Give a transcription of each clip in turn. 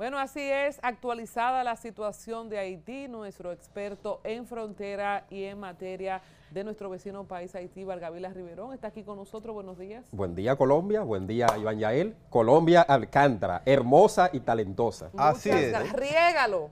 Bueno, así es, actualizada la situación de Haití, nuestro experto en frontera y en materia de nuestro vecino país Haití, Vargavila Riverón, está aquí con nosotros. Buenos días. Buen día, Colombia. Buen día, Iván Yael. Colombia Alcántara, hermosa y talentosa. así es. Riégalo.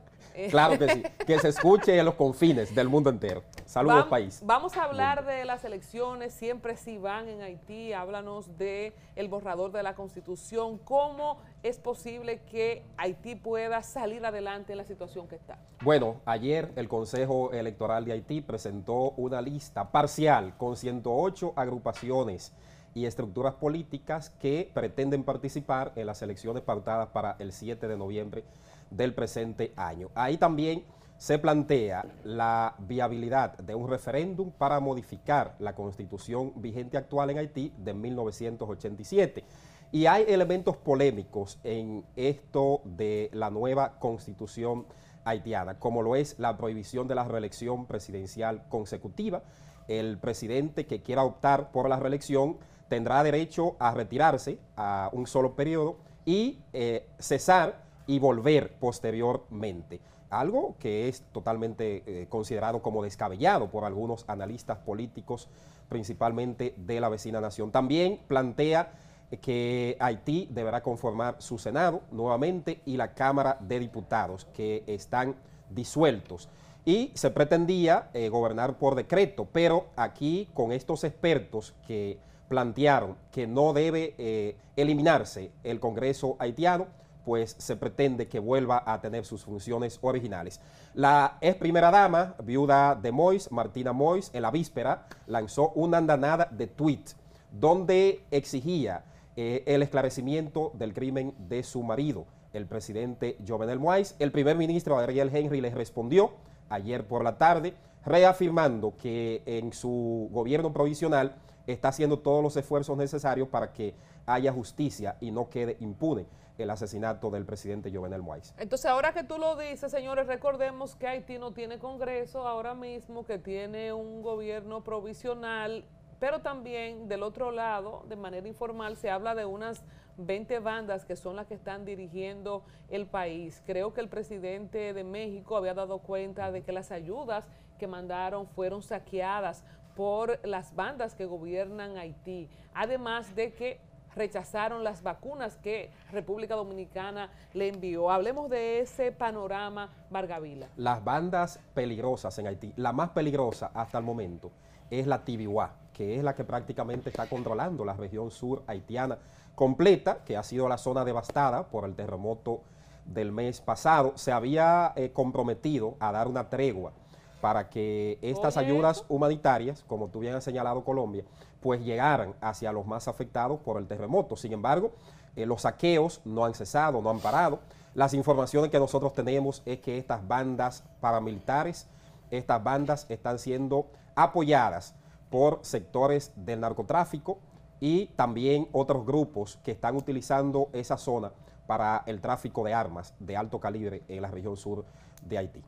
Claro que sí, que se escuche en los confines del mundo entero. Saludos, país. Vamos a hablar de las elecciones, siempre si van en Haití, háblanos de el borrador de la Constitución, cómo es posible que Haití pueda salir adelante en la situación que está. Bueno, ayer el Consejo Electoral de Haití presentó una lista parcial con 108 agrupaciones y estructuras políticas que pretenden participar en las elecciones pautadas para el 7 de noviembre del presente año. Ahí también se plantea la viabilidad de un referéndum para modificar la constitución vigente actual en Haití de 1987. Y hay elementos polémicos en esto de la nueva constitución haitiana, como lo es la prohibición de la reelección presidencial consecutiva. El presidente que quiera optar por la reelección tendrá derecho a retirarse a un solo periodo y eh, cesar y volver posteriormente. Algo que es totalmente eh, considerado como descabellado por algunos analistas políticos, principalmente de la vecina nación. También plantea que Haití deberá conformar su Senado nuevamente y la Cámara de Diputados, que están disueltos. Y se pretendía eh, gobernar por decreto, pero aquí con estos expertos que plantearon que no debe eh, eliminarse el Congreso haitiano, pues se pretende que vuelva a tener sus funciones originales. La ex primera dama, viuda de Mois, Martina Mois, en la víspera lanzó una andanada de tweet donde exigía eh, el esclarecimiento del crimen de su marido, el presidente Jovenel Mois. El primer ministro Ariel Henry le respondió ayer por la tarde, reafirmando que en su gobierno provisional está haciendo todos los esfuerzos necesarios para que haya justicia y no quede impune el asesinato del presidente Jovenel Moïse. Entonces, ahora que tú lo dices, señores, recordemos que Haití no tiene Congreso ahora mismo, que tiene un gobierno provisional, pero también del otro lado, de manera informal, se habla de unas 20 bandas que son las que están dirigiendo el país. Creo que el presidente de México había dado cuenta de que las ayudas que mandaron fueron saqueadas por las bandas que gobiernan Haití, además de que rechazaron las vacunas que República Dominicana le envió. Hablemos de ese panorama, Vargavila. Las bandas peligrosas en Haití, la más peligrosa hasta el momento es la Tibihuá, que es la que prácticamente está controlando la región sur haitiana completa, que ha sido la zona devastada por el terremoto del mes pasado. Se había eh, comprometido a dar una tregua para que estas ayudas humanitarias, como tú bien has señalado Colombia, pues llegaran hacia los más afectados por el terremoto. Sin embargo, eh, los saqueos no han cesado, no han parado. Las informaciones que nosotros tenemos es que estas bandas paramilitares, estas bandas están siendo apoyadas por sectores del narcotráfico y también otros grupos que están utilizando esa zona para el tráfico de armas de alto calibre en la región sur de Haití.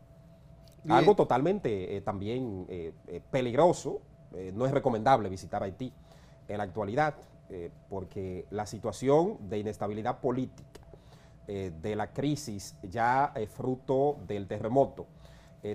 Algo totalmente eh, también eh, eh, peligroso, no es recomendable visitar Haití en la actualidad, porque la situación de inestabilidad política, de la crisis ya fruto del terremoto,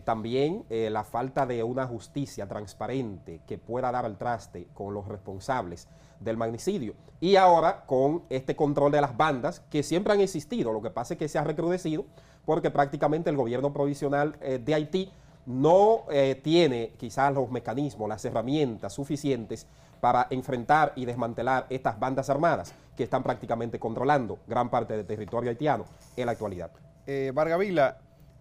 también la falta de una justicia transparente que pueda dar al traste con los responsables del magnicidio. Y ahora con este control de las bandas que siempre han existido, lo que pasa es que se ha recrudecido porque prácticamente el gobierno provisional eh, de Haití no eh, tiene quizás los mecanismos, las herramientas suficientes para enfrentar y desmantelar estas bandas armadas que están prácticamente controlando gran parte del territorio haitiano en la actualidad. Eh,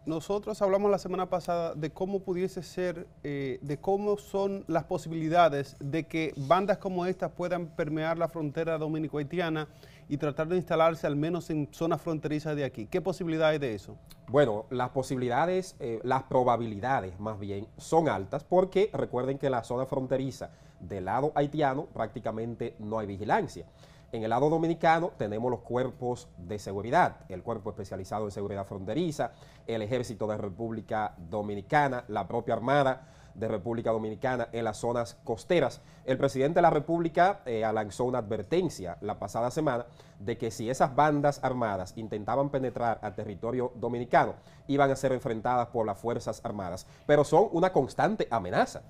nosotros hablamos la semana pasada de cómo pudiese ser, eh, de cómo son las posibilidades de que bandas como estas puedan permear la frontera dominico-haitiana y tratar de instalarse al menos en zonas fronterizas de aquí. ¿Qué posibilidades de eso? Bueno, las posibilidades, eh, las probabilidades más bien, son altas porque recuerden que la zona fronteriza del lado haitiano prácticamente no hay vigilancia. En el lado dominicano tenemos los cuerpos de seguridad, el cuerpo especializado en seguridad fronteriza, el ejército de República Dominicana, la propia Armada de República Dominicana en las zonas costeras. El presidente de la República eh, lanzó una advertencia la pasada semana de que si esas bandas armadas intentaban penetrar al territorio dominicano, iban a ser enfrentadas por las Fuerzas Armadas, pero son una constante amenaza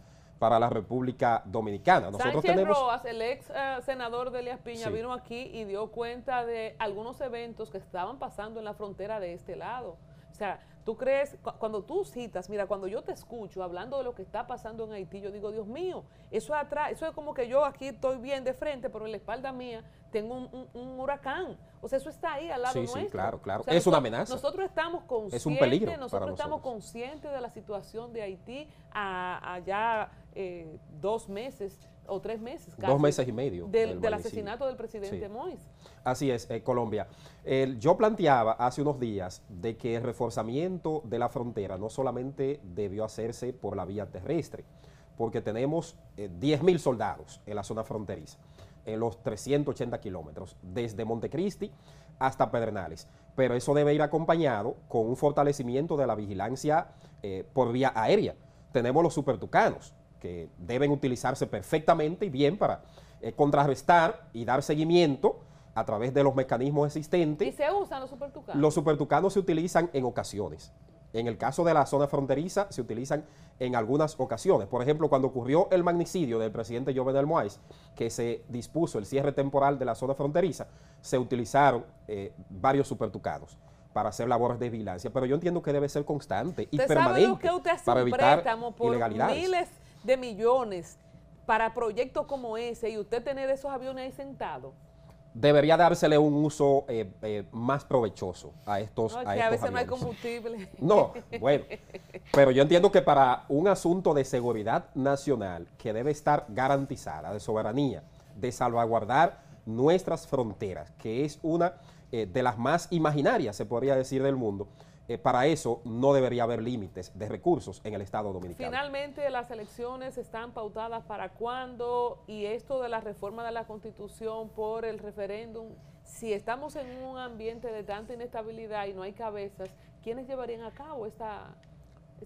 para la República Dominicana. Nosotros Sánchez Roas, el ex eh, senador de Elias Piña, vino aquí y dio cuenta de algunos eventos que estaban pasando en la frontera de este lado. O sea, tú crees, cuando tú citas, mira, cuando yo te escucho hablando de lo que está pasando en Haití, yo digo, Dios mío, eso atrás, eso es como que yo aquí estoy bien de frente, pero en la espalda mía tengo un, huracán. O sea, eso está ahí al lado nuestro. Sí, claro, claro. es una amenaza. Nosotros estamos conscientes, es un peligro nosotros estamos conscientes de la situación de Haití allá eh, dos meses o tres meses. Casi, dos meses y medio. Del, asesinato del presidente Mois. Así es, eh, Colombia. yo planteaba hace unos días de que el reforzamiento de la frontera no solamente debió hacerse por la vía terrestre, porque tenemos eh, 10 mil soldados en la zona fronteriza, en los 380 kilómetros, desde Montecristi hasta Pedernales. Pero eso debe ir acompañado con un fortalecimiento de la vigilancia eh, por vía aérea. Tenemos los supertucanos, que deben utilizarse perfectamente y bien para eh, contrarrestar y dar seguimiento a través de los mecanismos existentes. ¿Y se usan los supertucanos? Los supertucanos se utilizan en ocasiones. En el caso de la zona fronteriza, se utilizan en algunas ocasiones. Por ejemplo, cuando ocurrió el magnicidio del presidente Jovenel Moïse, que se dispuso el cierre temporal de la zona fronteriza, se utilizaron eh, varios supertucanos para hacer labores de vigilancia. Pero yo entiendo que debe ser constante y permanente para evitar ilegalidades de millones para proyectos como ese y usted tener esos aviones ahí sentados? Debería dársele un uso eh, eh, más provechoso a estos, no, que a, veces no hay combustible. No, bueno, pero yo entiendo que para un asunto de seguridad nacional que debe estar garantizada, de soberanía, de salvaguardar nuestras fronteras, que es una eh, de las más imaginarias, se podría decir, del mundo, eh, para eso no debería haber límites de recursos en el Estado Dominicano. Finalmente, las elecciones están pautadas para cuándo y esto de la reforma de la Constitución por el referéndum, si estamos en un ambiente de tanta inestabilidad y no hay cabezas, ¿quiénes llevarían a cabo esta...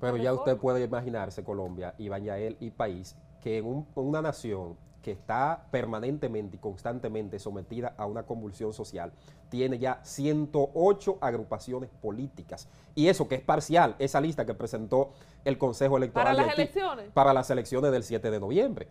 Pero ya usted puede imaginarse Colombia, Iván Yael y país, que en una nación que está permanentemente y constantemente sometida a una convulsión social, tiene ya 108 agrupaciones políticas. Y eso que es parcial, esa lista que presentó el Consejo Electoral. ¿Para las elecciones? Para las elecciones del 7 de noviembre.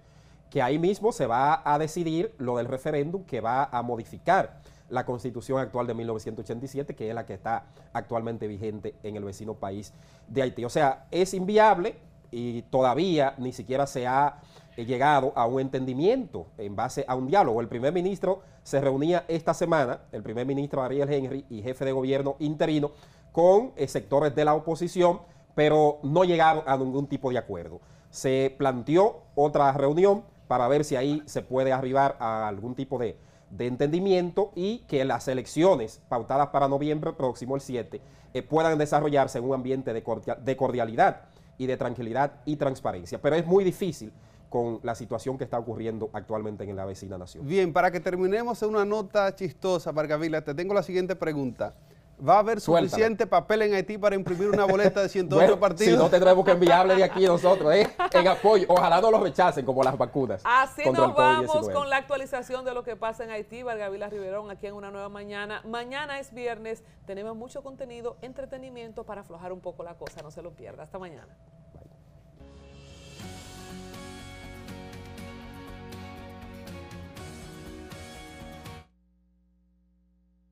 Que ahí mismo se va a decidir lo del referéndum que va a modificar la constitución actual de 1987, que es la que está actualmente vigente en el vecino país de Haití. O sea, es inviable y todavía ni siquiera se ha llegado a un entendimiento en base a un diálogo. El primer ministro se reunía esta semana, el primer ministro Ariel Henry y jefe de gobierno interino, con eh, sectores de la oposición, pero no llegaron a ningún tipo de acuerdo. Se planteó otra reunión para ver si ahí se puede arribar a algún tipo de, entendimiento y que las elecciones pautadas para noviembre próximo, el 7, eh, puedan desarrollarse en un ambiente de cordialidad y de tranquilidad y transparencia. Pero es muy difícil con la situación que está ocurriendo actualmente en la vecina nación. Bien, para que terminemos en una nota chistosa, Vargavila, te tengo la siguiente pregunta. ¿Va a haber suficiente papel en Haití para imprimir una boleta de 108 partidos? Si no, tendremos que enviarle de aquí nosotros, ¿eh? en apoyo. Ojalá no lo rechacen como las vacunas. Así nos vamos con la actualización de lo que pasa en Haití. Vargavila Riverón, aquí en una nueva mañana. Mañana es viernes, tenemos mucho contenido, entretenimiento para aflojar un poco la cosa. No se lo pierda. Hasta mañana.